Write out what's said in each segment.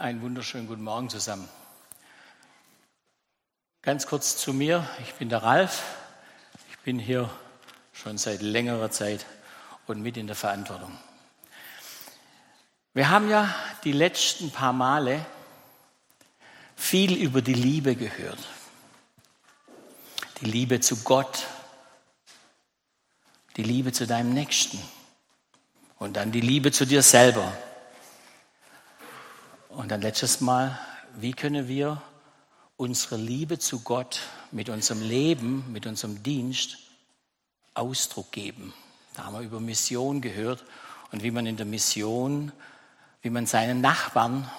Einen wunderschönen guten Morgen zusammen. Ganz kurz zu mir. Ich bin der Ralf. Ich bin hier schon seit längerer Zeit und mit in der Verantwortung. Wir haben ja die letzten paar Male viel über die Liebe gehört. Die Liebe zu Gott, die Liebe zu deinem Nächsten und dann die Liebe zu dir selber. Und dann letztes Mal, wie können wir unsere Liebe zu Gott mit unserem Leben, mit unserem Dienst Ausdruck geben? Da haben wir über Mission gehört und wie man in der Mission, wie man seinen Nachbarn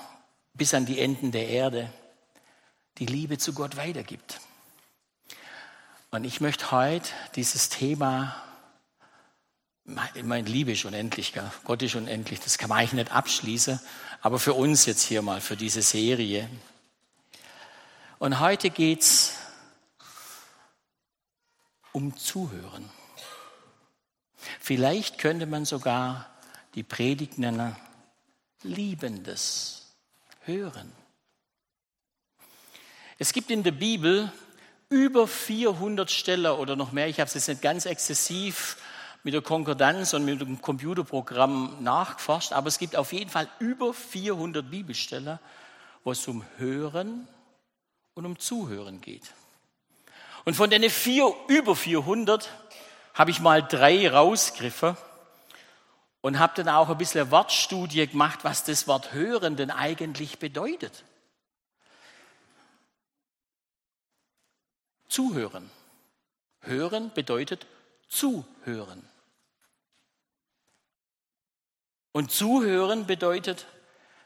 bis an die Enden der Erde die Liebe zu Gott weitergibt. Und ich möchte heute dieses Thema meine, Liebe ist unendlich? Gott ist unendlich, das kann man eigentlich nicht abschließen, aber für uns jetzt hier mal, für diese Serie. Und heute geht es um Zuhören. Vielleicht könnte man sogar die Predigt nennen, liebendes Hören. Es gibt in der Bibel über 400 Stellen oder noch mehr, ich habe es jetzt nicht ganz exzessiv mit der Konkordanz und mit dem Computerprogramm nachgeforscht, aber es gibt auf jeden Fall über 400 Bibelstellen, wo es um Hören und um Zuhören geht. Und von den vier, über 400 habe ich mal drei rausgriffen und habe dann auch ein bisschen Wortstudie gemacht, was das Wort hören denn eigentlich bedeutet. Zuhören. Hören bedeutet zuhören. Und zuhören bedeutet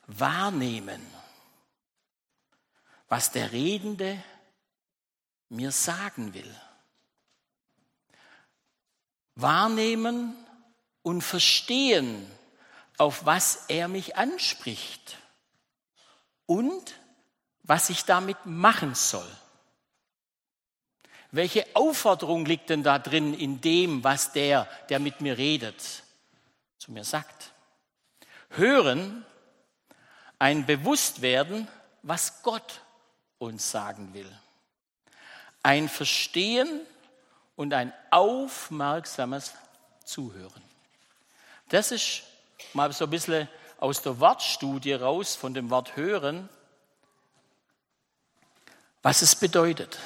wahrnehmen, was der Redende mir sagen will. Wahrnehmen und verstehen, auf was er mich anspricht und was ich damit machen soll. Welche Aufforderung liegt denn da drin in dem, was der, der mit mir redet, zu mir sagt? Hören, ein Bewusstwerden, was Gott uns sagen will. Ein Verstehen und ein aufmerksames Zuhören. Das ist mal so ein bisschen aus der Wortstudie raus von dem Wort hören, was es bedeutet.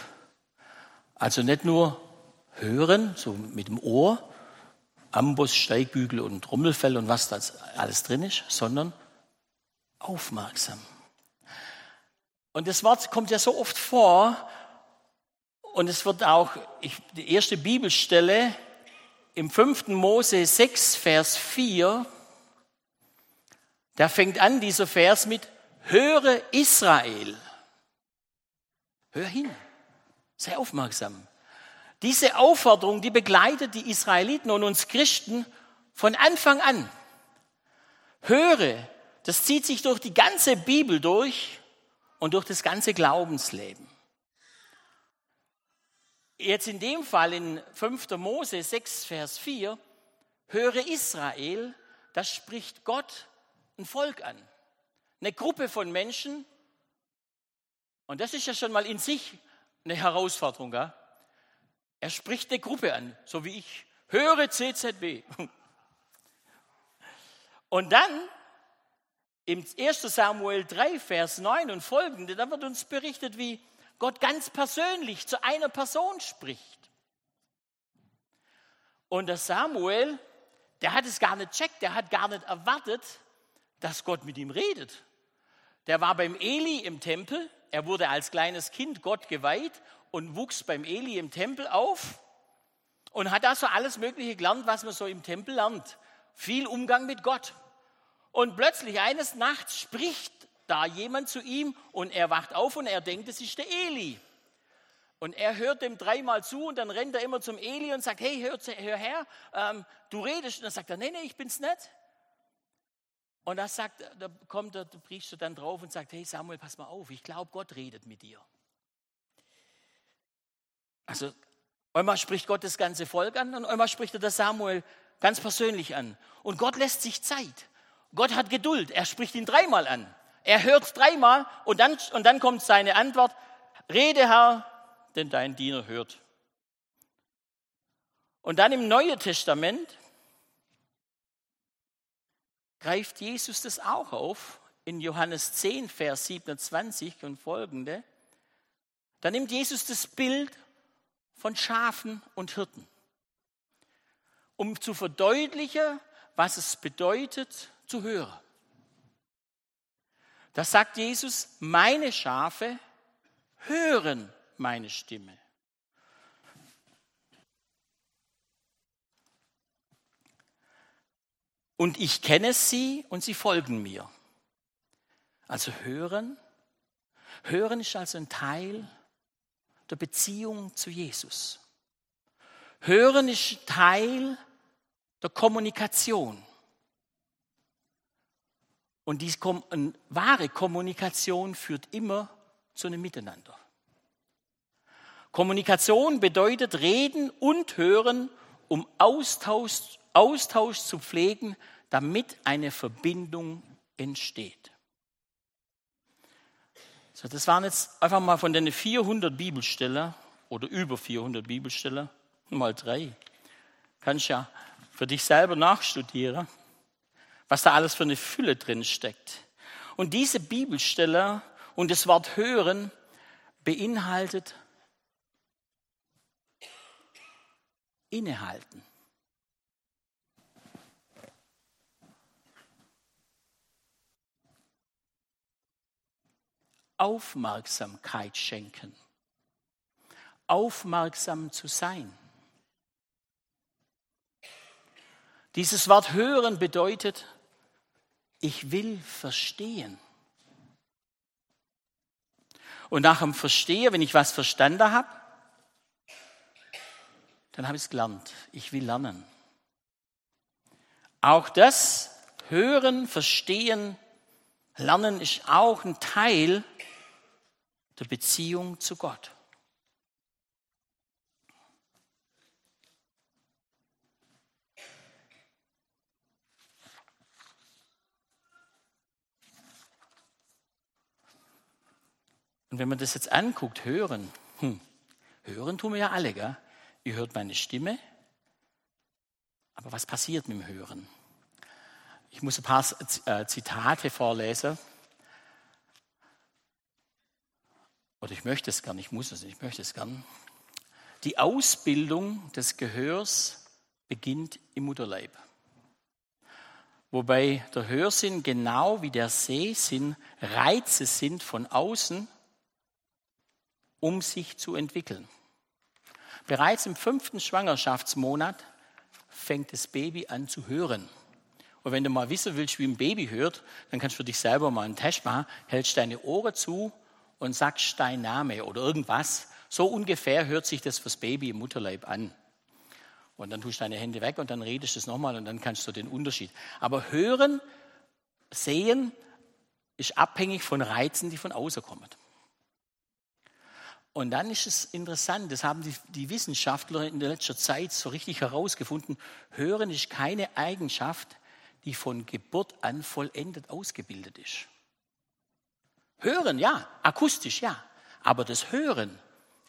Also nicht nur hören, so mit dem Ohr, Amboss, Steigbügel und Trommelfell und was da alles drin ist, sondern aufmerksam. Und das Wort kommt ja so oft vor und es wird auch, ich, die erste Bibelstelle im 5. Mose 6, Vers 4, da fängt an dieser Vers mit, höre Israel. Hör hin, sei aufmerksam. Diese Aufforderung, die begleitet die Israeliten und uns Christen von Anfang an. Höre, das zieht sich durch die ganze Bibel durch und durch das ganze Glaubensleben. Jetzt in dem Fall in 5. Mose 6, Vers 4, höre Israel, das spricht Gott ein Volk an. Eine Gruppe von Menschen. Und das ist ja schon mal in sich eine Herausforderung. Gell? Er spricht eine Gruppe an, so wie ich. Höre CZB. Und dann im 1. Samuel 3, Vers 9 und folgende, da wird uns berichtet, wie Gott ganz persönlich zu einer Person spricht. Und der Samuel, der hat es gar nicht checkt, der hat gar nicht erwartet, dass Gott mit ihm redet. Der war beim Eli im Tempel, er wurde als kleines Kind Gott geweiht und wuchs beim Eli im Tempel auf und hat da so alles Mögliche gelernt, was man so im Tempel lernt. Viel Umgang mit Gott. Und plötzlich eines Nachts spricht da jemand zu ihm und er wacht auf und er denkt, es ist der Eli. Und er hört dem dreimal zu und dann rennt er immer zum Eli und sagt, hey, hör, hör her, ähm, du redest. Und dann sagt er, nee, nee, ich bin's nicht. Und da, sagt, da kommt der Priester dann drauf und sagt, hey Samuel, pass mal auf, ich glaube, Gott redet mit dir. Also einmal spricht Gott das ganze Volk an und einmal spricht er das Samuel ganz persönlich an. Und Gott lässt sich Zeit. Gott hat Geduld. Er spricht ihn dreimal an. Er hört dreimal und dann, und dann kommt seine Antwort, rede Herr, denn dein Diener hört. Und dann im Neuen Testament greift Jesus das auch auf in Johannes 10, Vers 27 und folgende. Da nimmt Jesus das Bild von Schafen und Hirten, um zu verdeutlichen, was es bedeutet zu hören. Da sagt Jesus, meine Schafe hören meine Stimme. Und ich kenne sie und sie folgen mir. Also hören. Hören ist also ein Teil der Beziehung zu Jesus. Hören ist Teil der Kommunikation. Und die wahre Kommunikation führt immer zu einem Miteinander. Kommunikation bedeutet reden und hören, um Austausch, Austausch zu pflegen, damit eine Verbindung entsteht. So, das waren jetzt einfach mal von den 400 Bibelstellen oder über 400 Bibelstellen, mal drei. Kannst ja für dich selber nachstudieren was da alles für eine Fülle drin steckt. Und diese Bibelstelle und das Wort hören beinhaltet innehalten. Aufmerksamkeit schenken. Aufmerksam zu sein. Dieses Wort hören bedeutet ich will verstehen. Und nach dem Verstehen, wenn ich was verstanden habe, dann habe ich es gelernt. Ich will lernen. Auch das Hören, Verstehen, Lernen ist auch ein Teil der Beziehung zu Gott. Und wenn man das jetzt anguckt, hören, hm, hören tun wir ja alle, gell? Ihr hört meine Stimme, aber was passiert mit dem Hören? Ich muss ein paar äh, Zitate vorlesen. Oder ich möchte es gern, ich muss es ich möchte es gern. Die Ausbildung des Gehörs beginnt im Mutterleib. Wobei der Hörsinn genau wie der Sehsinn Reize sind von außen um sich zu entwickeln. Bereits im fünften Schwangerschaftsmonat fängt das Baby an zu hören. Und wenn du mal wissen willst, wie ein Baby hört, dann kannst du dich selber mal einen Test machen, hältst deine Ohren zu und sagst dein Name oder irgendwas. So ungefähr hört sich das fürs Baby im Mutterleib an. Und dann tust du deine Hände weg und dann redest du es nochmal und dann kannst du den Unterschied. Aber hören, sehen ist abhängig von Reizen, die von außen kommen. Und dann ist es interessant, das haben die, die Wissenschaftler in der letzten Zeit so richtig herausgefunden, Hören ist keine Eigenschaft, die von Geburt an vollendet ausgebildet ist. Hören, ja, akustisch, ja, aber das Hören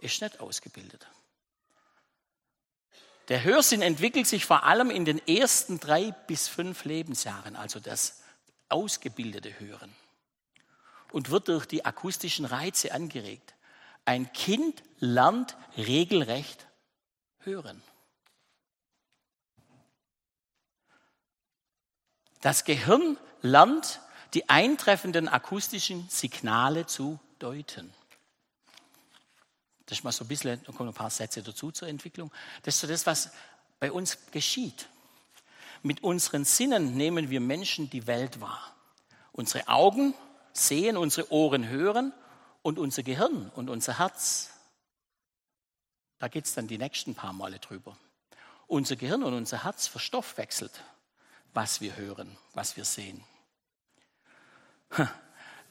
ist nicht ausgebildet. Der Hörsinn entwickelt sich vor allem in den ersten drei bis fünf Lebensjahren, also das ausgebildete Hören, und wird durch die akustischen Reize angeregt. Ein Kind lernt regelrecht hören. Das Gehirn lernt, die eintreffenden akustischen Signale zu deuten. Das ist mal so ein bisschen, da kommen ein paar Sätze dazu zur Entwicklung. Das ist so das, was bei uns geschieht. Mit unseren Sinnen nehmen wir Menschen die Welt wahr. Unsere Augen sehen, unsere Ohren hören und unser Gehirn und unser Herz, da geht es dann die nächsten paar Male drüber. Unser Gehirn und unser Herz verstoffwechselt, was wir hören, was wir sehen.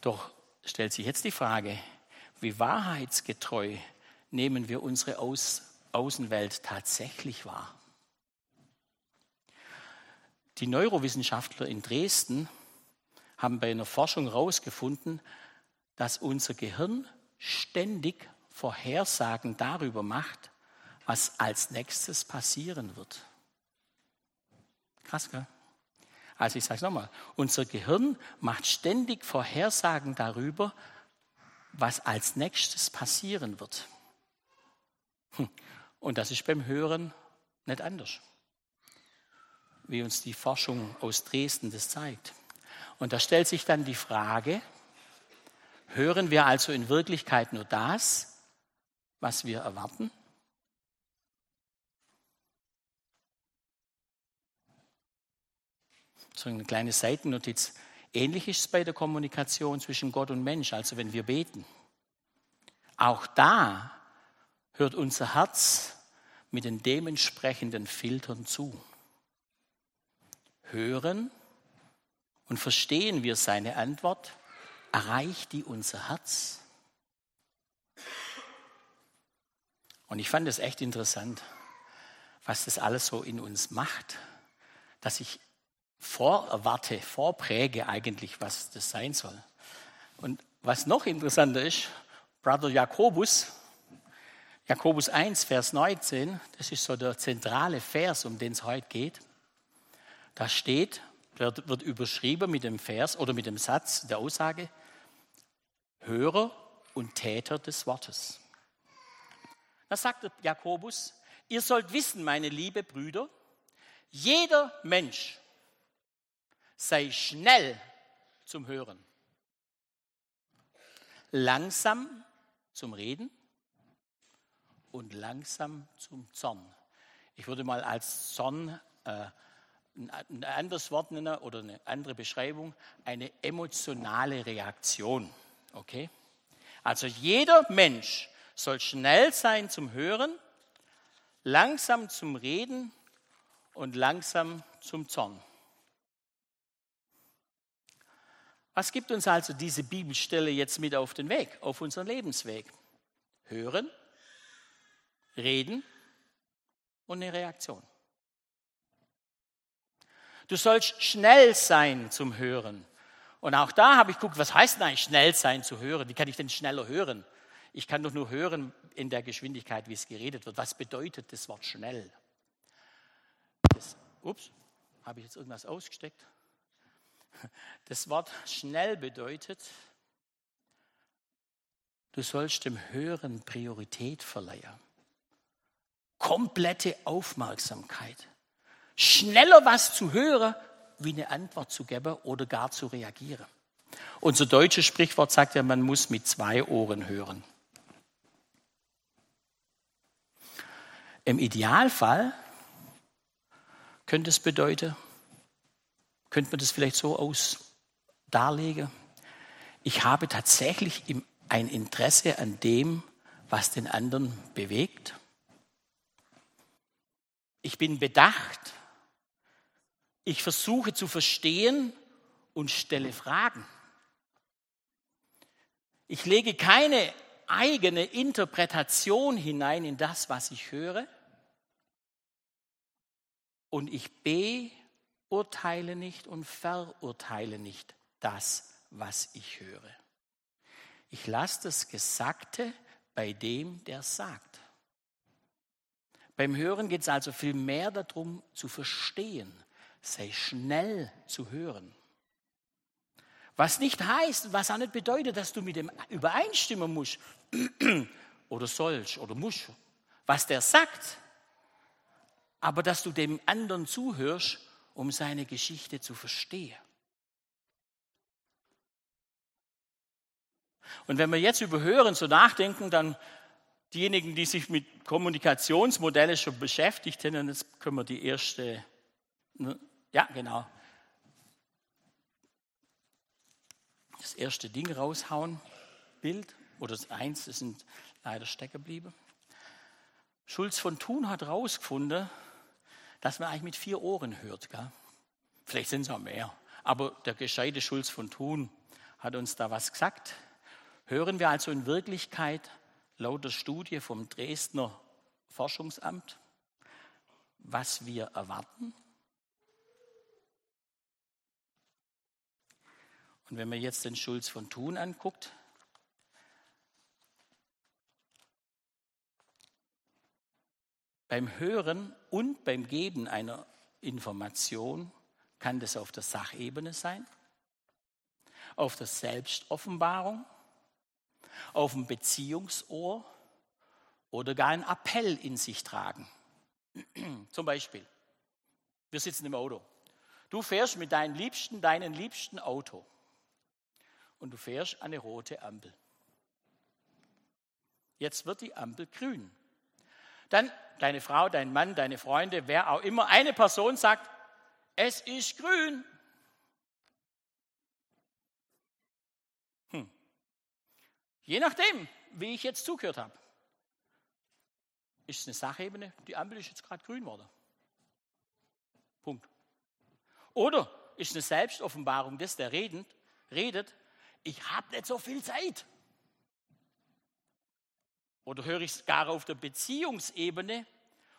Doch stellt sich jetzt die Frage, wie wahrheitsgetreu nehmen wir unsere Aus Außenwelt tatsächlich wahr? Die Neurowissenschaftler in Dresden haben bei einer Forschung herausgefunden, dass unser Gehirn ständig Vorhersagen darüber macht, was als nächstes passieren wird. Krass, gell? Also ich sage es nochmal, unser Gehirn macht ständig Vorhersagen darüber, was als nächstes passieren wird. Hm. Und das ist beim Hören nicht anders, wie uns die Forschung aus Dresden das zeigt. Und da stellt sich dann die Frage, hören wir also in Wirklichkeit nur das, was wir erwarten? So eine kleine Seitennotiz. Ähnlich ist es bei der Kommunikation zwischen Gott und Mensch, also wenn wir beten. Auch da hört unser Herz mit den dementsprechenden Filtern zu. Hören und verstehen wir seine Antwort, erreicht die unser Herz. Und ich fand es echt interessant, was das alles so in uns macht, dass ich vorerwarte, vorpräge eigentlich, was das sein soll. Und was noch interessanter ist, Brother Jakobus, Jakobus 1, Vers 19, das ist so der zentrale Vers, um den es heute geht. Da steht, wird, wird überschrieben mit dem Vers oder mit dem Satz der Aussage, Hörer und Täter des Wortes. Da sagt Jakobus, ihr sollt wissen, meine liebe Brüder, jeder Mensch sei schnell zum Hören, langsam zum Reden und langsam zum Zorn. Ich würde mal als Zorn äh, ein anderes Wort nennen oder eine andere Beschreibung, eine emotionale Reaktion. Okay? Also jeder Mensch soll schnell sein zum Hören, langsam zum Reden und langsam zum Zorn. Was gibt uns also diese Bibelstelle jetzt mit auf den Weg, auf unseren Lebensweg? Hören, reden und eine Reaktion. Du sollst schnell sein zum Hören. Und auch da habe ich geguckt, was heißt denn eigentlich schnell sein zu hören? Wie kann ich denn schneller hören? Ich kann doch nur hören in der Geschwindigkeit, wie es geredet wird. Was bedeutet das Wort schnell? Das, ups, habe ich jetzt irgendwas ausgesteckt? Das Wort schnell bedeutet, du sollst dem Hören Priorität verleihen. Komplette Aufmerksamkeit. Schneller was zu hören, wie eine Antwort zu geben oder gar zu reagieren. Unser deutsches Sprichwort sagt ja, man muss mit zwei Ohren hören. Im Idealfall könnte es bedeuten, könnte man das vielleicht so aus darlegen? Ich habe tatsächlich ein Interesse an dem, was den anderen bewegt. Ich bin bedacht. Ich versuche zu verstehen und stelle Fragen. Ich lege keine eigene Interpretation hinein in das, was ich höre. Und ich be urteile nicht und verurteile nicht das, was ich höre. Ich lasse das Gesagte bei dem, der sagt. Beim Hören geht es also viel mehr darum zu verstehen, sei schnell zu hören. Was nicht heißt, was auch nicht bedeutet, dass du mit dem übereinstimmen musst oder sollst oder musst, was der sagt, aber dass du dem anderen zuhörst um seine Geschichte zu verstehen. Und wenn wir jetzt über Hören so nachdenken, dann diejenigen, die sich mit Kommunikationsmodellen schon beschäftigt haben, jetzt können wir die erste, ne, ja genau, das erste Ding raushauen, Bild, oder das eins, das sind leider stecken geblieben. Schulz von Thun hat herausgefunden, dass man eigentlich mit vier Ohren hört. Gell? Vielleicht sind es auch mehr. Aber der gescheite Schulz von Thun hat uns da was gesagt. Hören wir also in Wirklichkeit laut der Studie vom Dresdner Forschungsamt, was wir erwarten? Und wenn man jetzt den Schulz von Thun anguckt, beim Hören und beim Geben einer Information kann das auf der Sachebene sein, auf der Selbstoffenbarung, auf dem Beziehungsohr oder gar ein Appell in sich tragen. Zum Beispiel, wir sitzen im Auto. Du fährst mit deinem Liebsten, deinen liebsten Auto und du fährst eine rote Ampel. Jetzt wird die Ampel grün. Dann deine Frau, dein Mann, deine Freunde, wer auch immer, eine Person sagt, es ist grün. Hm. Je nachdem, wie ich jetzt zugehört habe, ist es eine Sachebene, die Ampel ist jetzt gerade grün worden. Punkt. Oder ist es eine Selbstoffenbarung des, der redend, redet, ich habe nicht so viel Zeit. Oder höre ich es gar auf der Beziehungsebene,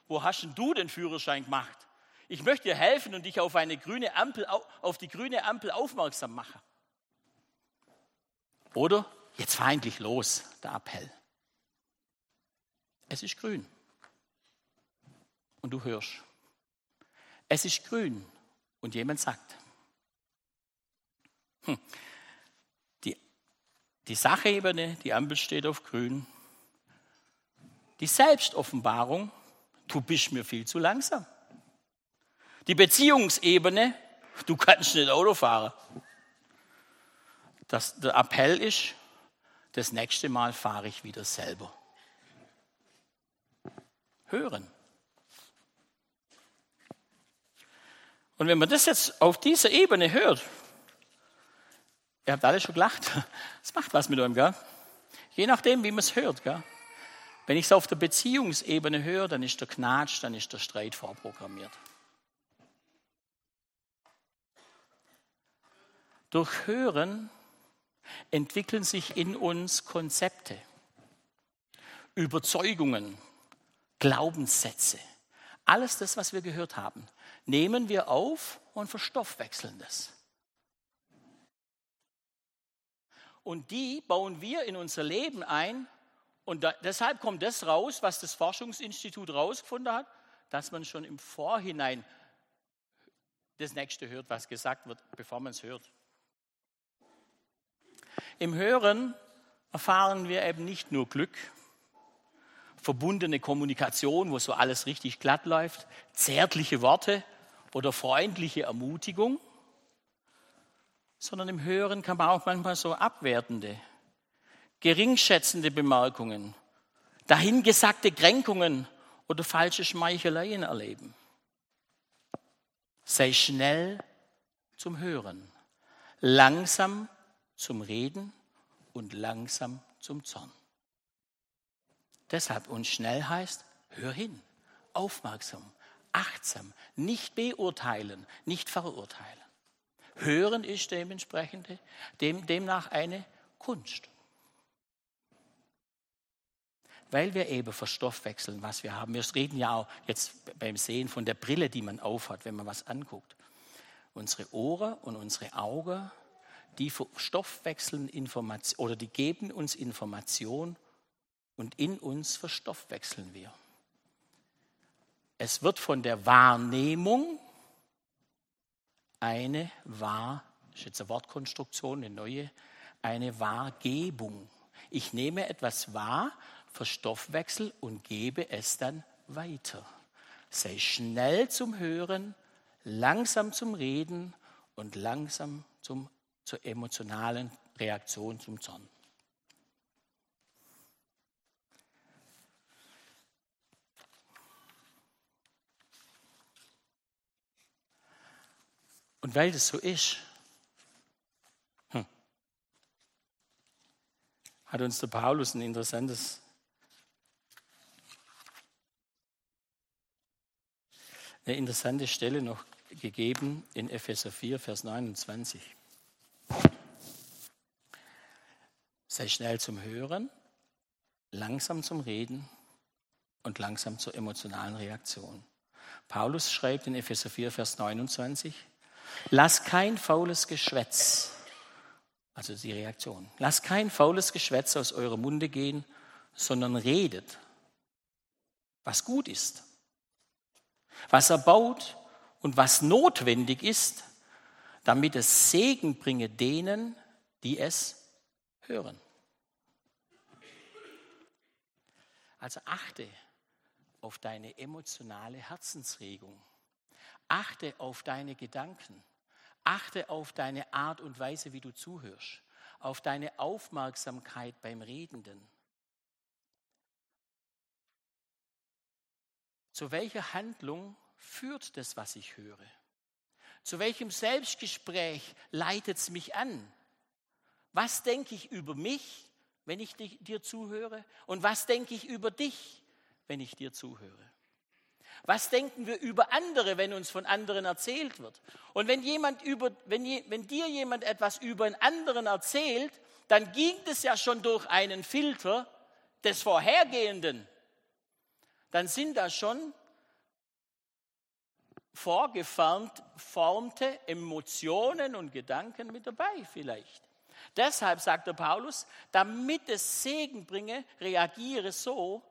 wo hast denn du den Führerschein gemacht? Ich möchte dir helfen und dich auf eine grüne Ampel, auf die grüne Ampel aufmerksam machen. Oder jetzt fahr endlich los, der Appell. Es ist grün. Und du hörst. Es ist grün. Und jemand sagt. Hm. Die, die Sachebene, die Ampel steht auf grün. Die Selbstoffenbarung, du bist mir viel zu langsam. Die Beziehungsebene, du kannst nicht Auto fahren. Das, der Appell ist, das nächste Mal fahre ich wieder selber. Hören. Und wenn man das jetzt auf dieser Ebene hört, ihr habt alle schon gelacht, das macht was mit eurem, gell? Je nachdem, wie man es hört, gell? Wenn ich es auf der Beziehungsebene höre, dann ist der Knatsch, dann ist der Streit vorprogrammiert. Durch Hören entwickeln sich in uns Konzepte, Überzeugungen, Glaubenssätze. Alles das, was wir gehört haben, nehmen wir auf und verstoffwechseln das. Und die bauen wir in unser Leben ein und da, deshalb kommt das raus, was das Forschungsinstitut herausgefunden hat, dass man schon im Vorhinein das Nächste hört, was gesagt wird, bevor man es hört. Im Hören erfahren wir eben nicht nur Glück, verbundene Kommunikation, wo so alles richtig glatt läuft, zärtliche Worte oder freundliche Ermutigung, sondern im Hören kann man auch manchmal so abwertende geringschätzende Bemerkungen, dahingesagte Kränkungen oder falsche Schmeicheleien erleben. Sei schnell zum Hören, langsam zum Reden und langsam zum Zorn. Deshalb uns schnell heißt, hör hin, aufmerksam, achtsam, nicht beurteilen, nicht verurteilen. Hören ist dementsprechend dem, demnach eine Kunst weil wir eben verstoffwechseln, was wir haben. Wir reden ja auch jetzt beim Sehen von der Brille, die man aufhat, wenn man was anguckt. Unsere Ohren und unsere Augen, die verstoffwechseln Information oder die geben uns Information und in uns verstoffwechseln wir. Es wird von der Wahrnehmung eine Wahr, ist jetzt eine Wortkonstruktion, eine neue, eine Wahrgebung. Ich nehme etwas wahr verstoffwechsel und gebe es dann weiter. Sei schnell zum Hören, langsam zum Reden und langsam zum, zur emotionalen Reaktion zum Zorn. Und weil das so ist, hm, hat uns der Paulus ein interessantes eine interessante Stelle noch gegeben in Epheser 4, Vers 29. Sei schnell zum Hören, langsam zum Reden und langsam zur emotionalen Reaktion. Paulus schreibt in Epheser 4, Vers 29, lass kein faules Geschwätz Also die Reaktion. Lasst kein faules Geschwätz aus eurem Munde gehen, sondern redet, was gut ist, was erbaut und was notwendig ist, damit es Segen bringe denen, die es hören. Also achte auf deine emotionale Herzensregung. Achte auf deine Gedanken. Achte auf deine Art und Weise, wie du zuhörst. Auf deine Aufmerksamkeit beim Redenden. Zu welcher Handlung führt das, was ich höre? Zu welchem Selbstgespräch leitet es mich an? Was denke ich über mich, wenn ich dir zuhöre? Und was denke ich über dich, wenn ich dir zuhöre? Was denken wir über andere, wenn uns von anderen erzählt wird? Und wenn, jemand über, wenn, wenn dir jemand etwas über einen anderen erzählt, dann ging es ja schon durch einen Filter des Vorhergehenden dann sind da schon vorgeformte Emotionen und Gedanken mit dabei vielleicht. Deshalb sagt der Paulus, damit es Segen bringe, reagiere so,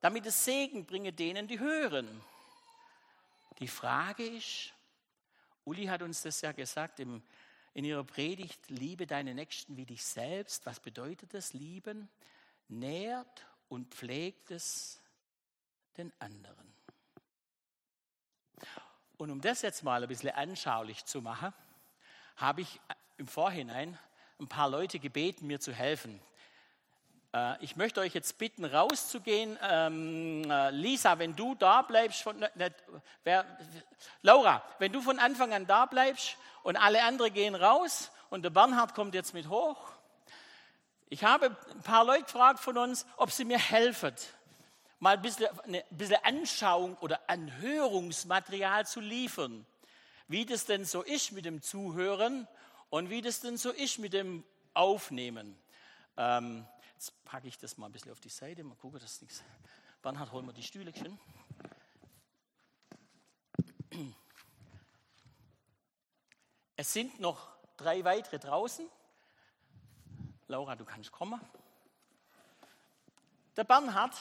damit es Segen bringe denen, die hören. Die Frage ist, Uli hat uns das ja gesagt im, in ihrer Predigt, liebe deine Nächsten wie dich selbst. Was bedeutet das, lieben? Nährt und pflegt es den anderen. Und um das jetzt mal ein bisschen anschaulich zu machen, habe ich im Vorhinein ein paar Leute gebeten, mir zu helfen. Äh, ich möchte euch jetzt bitten, rauszugehen. Ähm, äh, Lisa, wenn du da bleibst, von, ne, wer, Laura, wenn du von Anfang an da bleibst und alle anderen gehen raus und der Bernhard kommt jetzt mit hoch. Ich habe ein paar Leute gefragt von uns, ob sie mir helfen mal ein bisschen, eine bisschen Anschauung oder Anhörungsmaterial zu liefern, wie das denn so ist mit dem Zuhören und wie das denn so ist mit dem Aufnehmen. Ähm, jetzt packe ich das mal ein bisschen auf die Seite, mal gucken, dass nichts. Bernhard, holen wir die Stühle schön. Es sind noch drei weitere draußen. Laura, du kannst kommen. Der Bernhard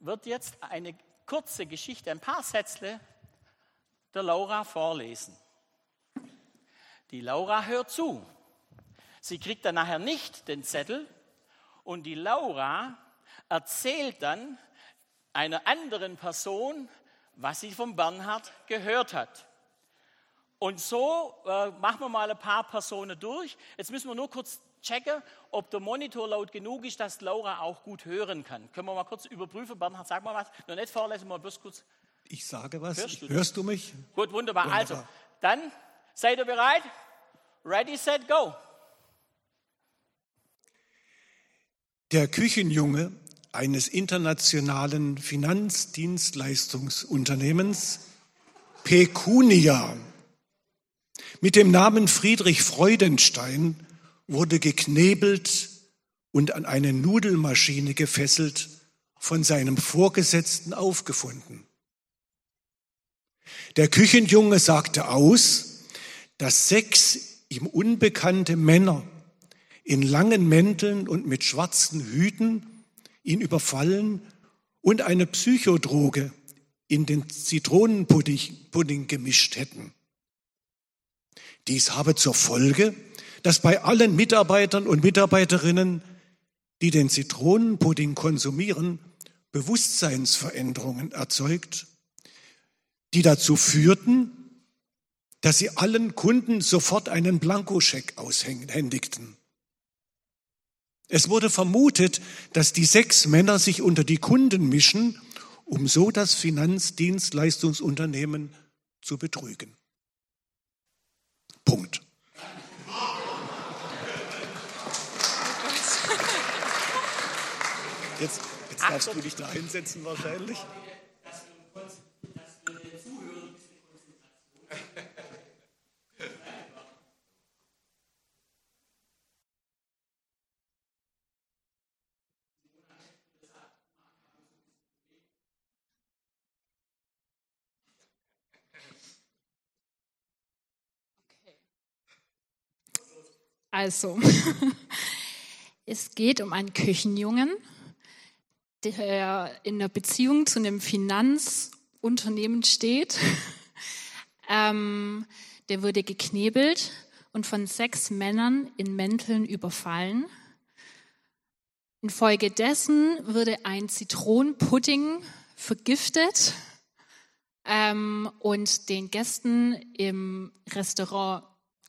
wird jetzt eine kurze Geschichte, ein paar Sätzle der Laura vorlesen. Die Laura hört zu. Sie kriegt dann nachher nicht den Zettel und die Laura erzählt dann einer anderen Person, was sie vom Bernhard gehört hat. Und so äh, machen wir mal ein paar Personen durch. Jetzt müssen wir nur kurz checken, ob der Monitor laut genug ist, dass Laura auch gut hören kann. Können wir mal kurz überprüfen? Bernhard, sag mal was. Noch nicht vorlesen, mal bloß kurz. Ich sage was. Hörst du, Hörst du mich? Gut, wunderbar. wunderbar. Also, dann seid ihr bereit? Ready, set, go. Der Küchenjunge eines internationalen Finanzdienstleistungsunternehmens Pecunia mit dem Namen Friedrich Freudenstein wurde geknebelt und an eine Nudelmaschine gefesselt von seinem Vorgesetzten aufgefunden. Der Küchenjunge sagte aus, dass sechs ihm unbekannte Männer in langen Mänteln und mit schwarzen Hüten ihn überfallen und eine Psychodroge in den Zitronenpudding gemischt hätten. Dies habe zur Folge, dass bei allen Mitarbeitern und Mitarbeiterinnen, die den Zitronenpudding konsumieren, Bewusstseinsveränderungen erzeugt, die dazu führten, dass sie allen Kunden sofort einen Blankoscheck aushändigten. Es wurde vermutet, dass die sechs Männer sich unter die Kunden mischen, um so das Finanzdienstleistungsunternehmen zu betrügen. Punkt. Jetzt, jetzt Achtung. darfst du dich da hinsetzen wahrscheinlich. Also, es geht um einen Küchenjungen, der in einer Beziehung zu einem Finanzunternehmen steht. Ähm, der wurde geknebelt und von sechs Männern in Mänteln überfallen. Infolgedessen wurde ein Zitronenpudding vergiftet ähm, und den Gästen im Restaurant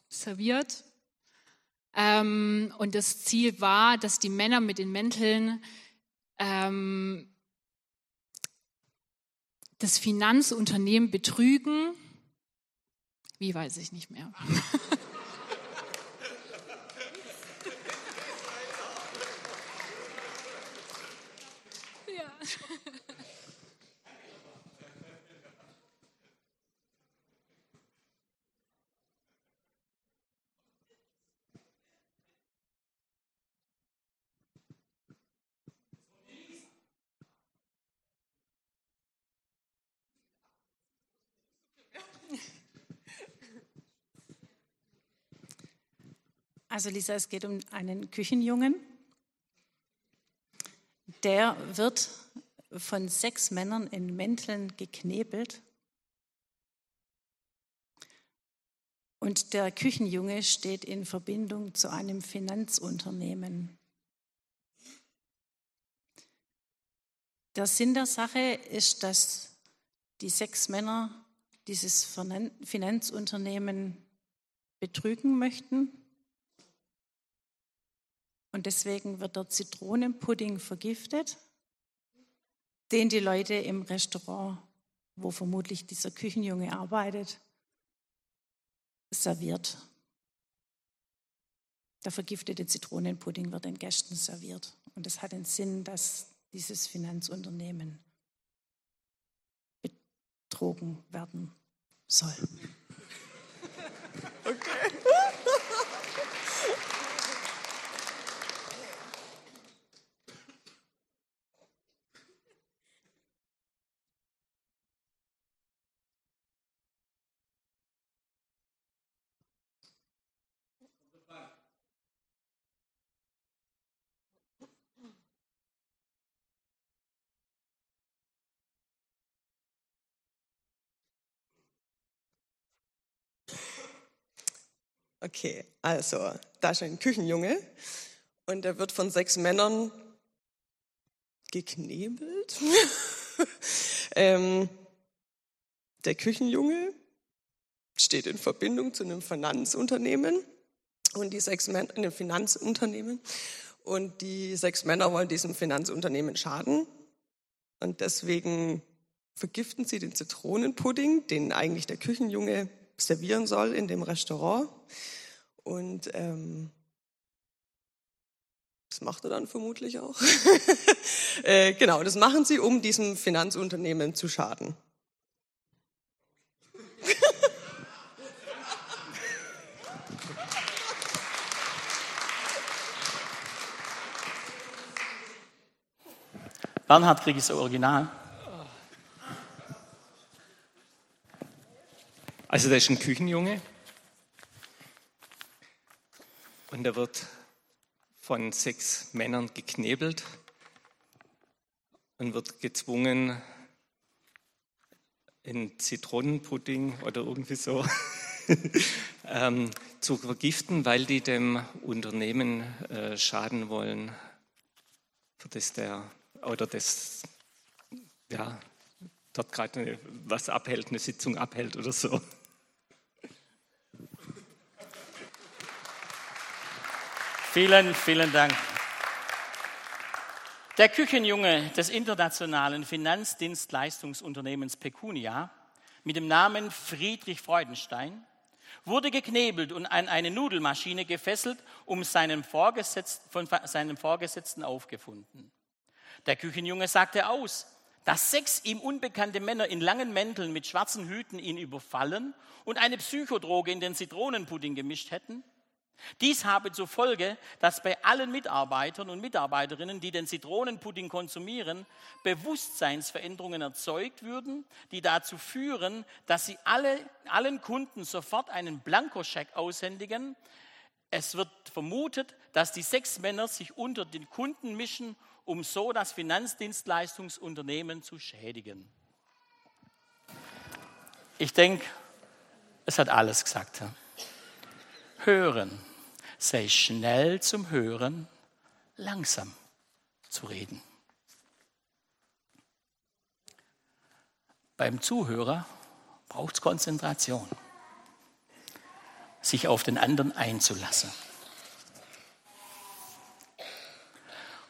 serviert. Ähm, und das Ziel war, dass die Männer mit den Mänteln ähm, das Finanzunternehmen betrügen. Wie weiß ich nicht mehr. Also Lisa, es geht um einen Küchenjungen. Der wird von sechs Männern in Mänteln geknebelt. Und der Küchenjunge steht in Verbindung zu einem Finanzunternehmen. Der Sinn der Sache ist, dass die sechs Männer dieses Finanzunternehmen betrügen möchten und deswegen wird der Zitronenpudding vergiftet, den die Leute im Restaurant, wo vermutlich dieser Küchenjunge arbeitet, serviert. Der vergiftete Zitronenpudding wird den Gästen serviert. Und es hat den Sinn, dass dieses Finanzunternehmen betrogen werden soll. Okay. Okay, also da ist ein Küchenjunge und der wird von sechs Männern geknebelt. ähm, der Küchenjunge steht in Verbindung zu einem Finanzunternehmen und die sechs Männer, einem Finanzunternehmen und die sechs Männer wollen diesem Finanzunternehmen schaden und deswegen vergiften sie den Zitronenpudding, den eigentlich der Küchenjunge servieren soll in dem Restaurant. Und ähm, das macht er dann vermutlich auch. äh, genau, das machen sie, um diesem Finanzunternehmen zu schaden. Bernhard kriege ich das Original. Also da ist ein Küchenjunge und er wird von sechs Männern geknebelt und wird gezwungen, in Zitronenpudding oder irgendwie so ähm, zu vergiften, weil die dem Unternehmen äh, schaden wollen, für das der oder das ja dort gerade was abhält, eine Sitzung abhält oder so. Vielen, vielen Dank. Der Küchenjunge des internationalen Finanzdienstleistungsunternehmens Pecunia mit dem Namen Friedrich Freudenstein wurde geknebelt und an eine Nudelmaschine gefesselt, um seinem Vorgesetzten, von seinem Vorgesetzten aufgefunden. Der Küchenjunge sagte aus, dass sechs ihm unbekannte Männer in langen Mänteln mit schwarzen Hüten ihn überfallen und eine Psychodroge in den Zitronenpudding gemischt hätten dies habe zur Folge, dass bei allen Mitarbeitern und Mitarbeiterinnen, die den Zitronenpudding konsumieren, Bewusstseinsveränderungen erzeugt würden, die dazu führen, dass sie alle, allen Kunden sofort einen Blankoscheck aushändigen, Es wird vermutet, dass die sechs Männer sich unter den Kunden mischen, um so das Finanzdienstleistungsunternehmen zu schädigen. Ich denke, es hat alles gesagt. Hören. Sei schnell zum Hören, langsam zu reden. Beim Zuhörer braucht es Konzentration, sich auf den anderen einzulassen.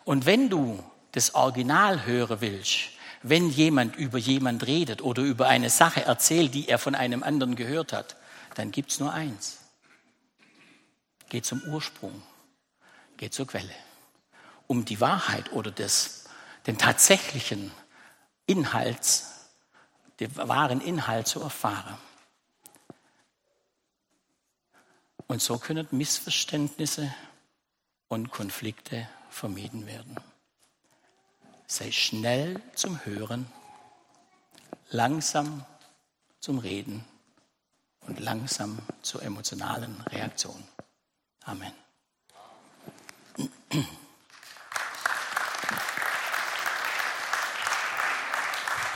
Und wenn du das Original hören willst, wenn jemand über jemand redet oder über eine Sache erzählt, die er von einem anderen gehört hat, dann gibt es nur eins. Geh zum Ursprung, geh zur Quelle, um die Wahrheit oder das, den tatsächlichen Inhalts, den wahren Inhalt zu erfahren. Und so können Missverständnisse und Konflikte vermieden werden. Sei schnell zum Hören, langsam zum Reden und langsam zur emotionalen Reaktion. Amen.